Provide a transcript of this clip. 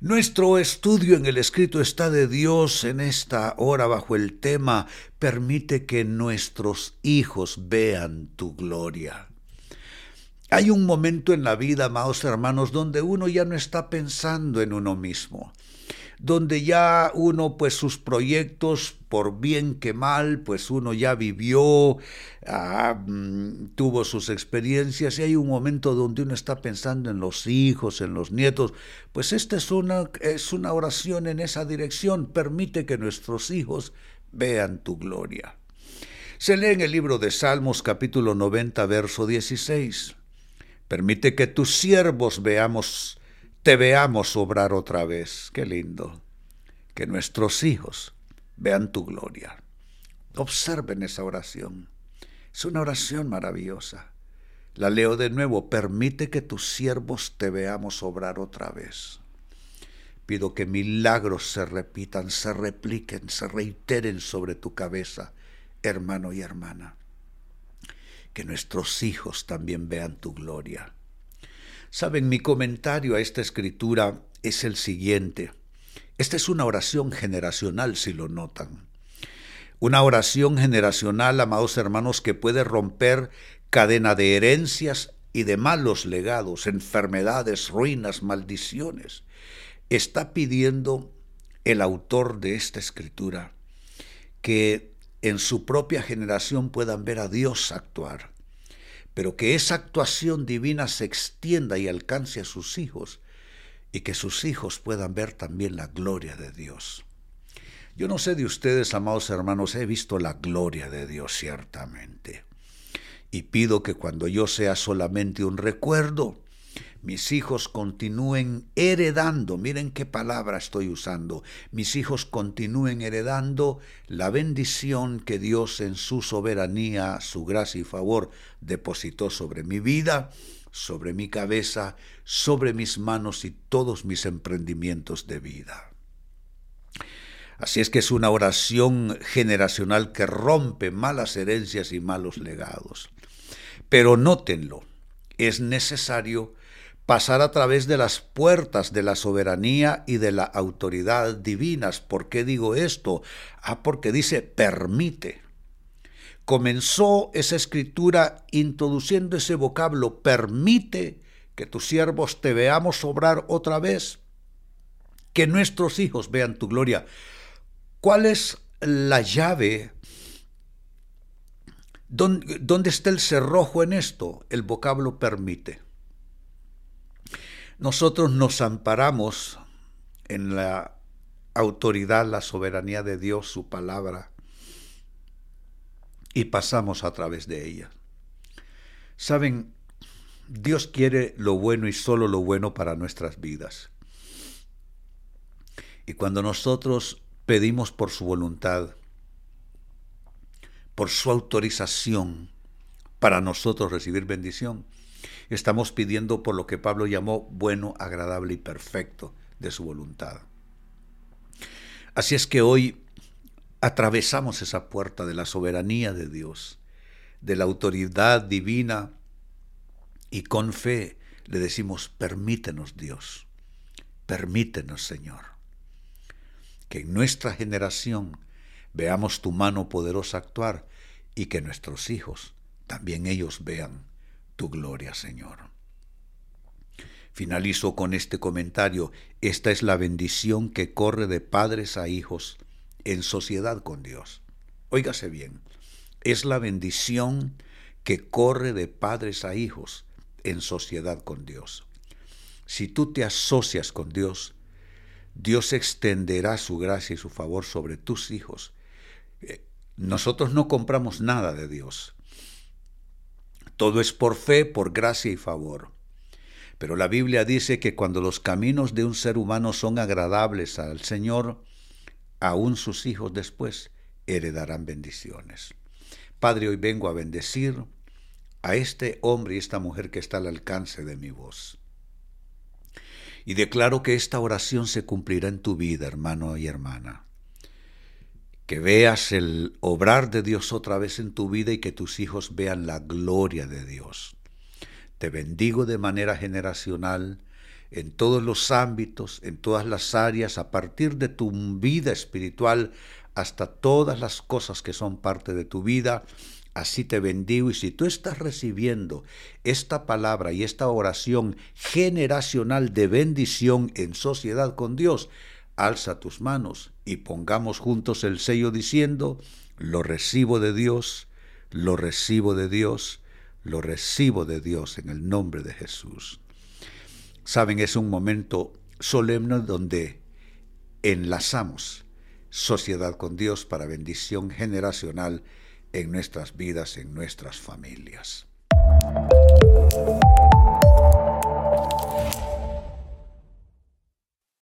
Nuestro estudio en el escrito está de Dios en esta hora bajo el tema Permite que nuestros hijos vean tu gloria. Hay un momento en la vida, amados hermanos, donde uno ya no está pensando en uno mismo donde ya uno, pues sus proyectos, por bien que mal, pues uno ya vivió, ah, mm, tuvo sus experiencias y hay un momento donde uno está pensando en los hijos, en los nietos, pues esta es una, es una oración en esa dirección, permite que nuestros hijos vean tu gloria. Se lee en el libro de Salmos capítulo 90, verso 16. Permite que tus siervos veamos te veamos obrar otra vez. Qué lindo. Que nuestros hijos vean tu gloria. Observen esa oración. Es una oración maravillosa. La leo de nuevo. Permite que tus siervos te veamos obrar otra vez. Pido que milagros se repitan, se repliquen, se reiteren sobre tu cabeza, hermano y hermana. Que nuestros hijos también vean tu gloria Saben, mi comentario a esta escritura es el siguiente. Esta es una oración generacional, si lo notan. Una oración generacional, amados hermanos, que puede romper cadena de herencias y de malos legados, enfermedades, ruinas, maldiciones. Está pidiendo el autor de esta escritura que en su propia generación puedan ver a Dios actuar pero que esa actuación divina se extienda y alcance a sus hijos y que sus hijos puedan ver también la gloria de Dios. Yo no sé de ustedes, amados hermanos, he visto la gloria de Dios ciertamente. Y pido que cuando yo sea solamente un recuerdo, mis hijos continúen heredando, miren qué palabra estoy usando, mis hijos continúen heredando la bendición que Dios en su soberanía, su gracia y favor depositó sobre mi vida, sobre mi cabeza, sobre mis manos y todos mis emprendimientos de vida. Así es que es una oración generacional que rompe malas herencias y malos legados. Pero nótenlo, es necesario pasar a través de las puertas de la soberanía y de la autoridad divinas. ¿Por qué digo esto? Ah, porque dice permite. Comenzó esa escritura introduciendo ese vocablo, permite que tus siervos te veamos obrar otra vez, que nuestros hijos vean tu gloria. ¿Cuál es la llave? ¿Dónde, ¿Dónde está el cerrojo en esto? El vocablo permite. Nosotros nos amparamos en la autoridad, la soberanía de Dios, su palabra, y pasamos a través de ella. Saben, Dios quiere lo bueno y solo lo bueno para nuestras vidas. Y cuando nosotros pedimos por su voluntad, por su autorización para nosotros recibir bendición, Estamos pidiendo por lo que Pablo llamó bueno, agradable y perfecto de su voluntad. Así es que hoy atravesamos esa puerta de la soberanía de Dios, de la autoridad divina, y con fe le decimos, permítenos Dios, permítenos Señor, que en nuestra generación veamos tu mano poderosa actuar y que nuestros hijos también ellos vean tu gloria, Señor. Finalizo con este comentario. Esta es la bendición que corre de padres a hijos en sociedad con Dios. Óigase bien, es la bendición que corre de padres a hijos en sociedad con Dios. Si tú te asocias con Dios, Dios extenderá su gracia y su favor sobre tus hijos. Eh, nosotros no compramos nada de Dios. Todo es por fe, por gracia y favor. Pero la Biblia dice que cuando los caminos de un ser humano son agradables al Señor, aún sus hijos después heredarán bendiciones. Padre, hoy vengo a bendecir a este hombre y esta mujer que está al alcance de mi voz. Y declaro que esta oración se cumplirá en tu vida, hermano y hermana que veas el obrar de Dios otra vez en tu vida y que tus hijos vean la gloria de Dios. Te bendigo de manera generacional en todos los ámbitos, en todas las áreas, a partir de tu vida espiritual hasta todas las cosas que son parte de tu vida. Así te bendigo y si tú estás recibiendo esta palabra y esta oración generacional de bendición en sociedad con Dios, alza tus manos y pongamos juntos el sello diciendo, lo recibo de Dios, lo recibo de Dios, lo recibo de Dios en el nombre de Jesús. Saben, es un momento solemne donde enlazamos sociedad con Dios para bendición generacional en nuestras vidas, en nuestras familias.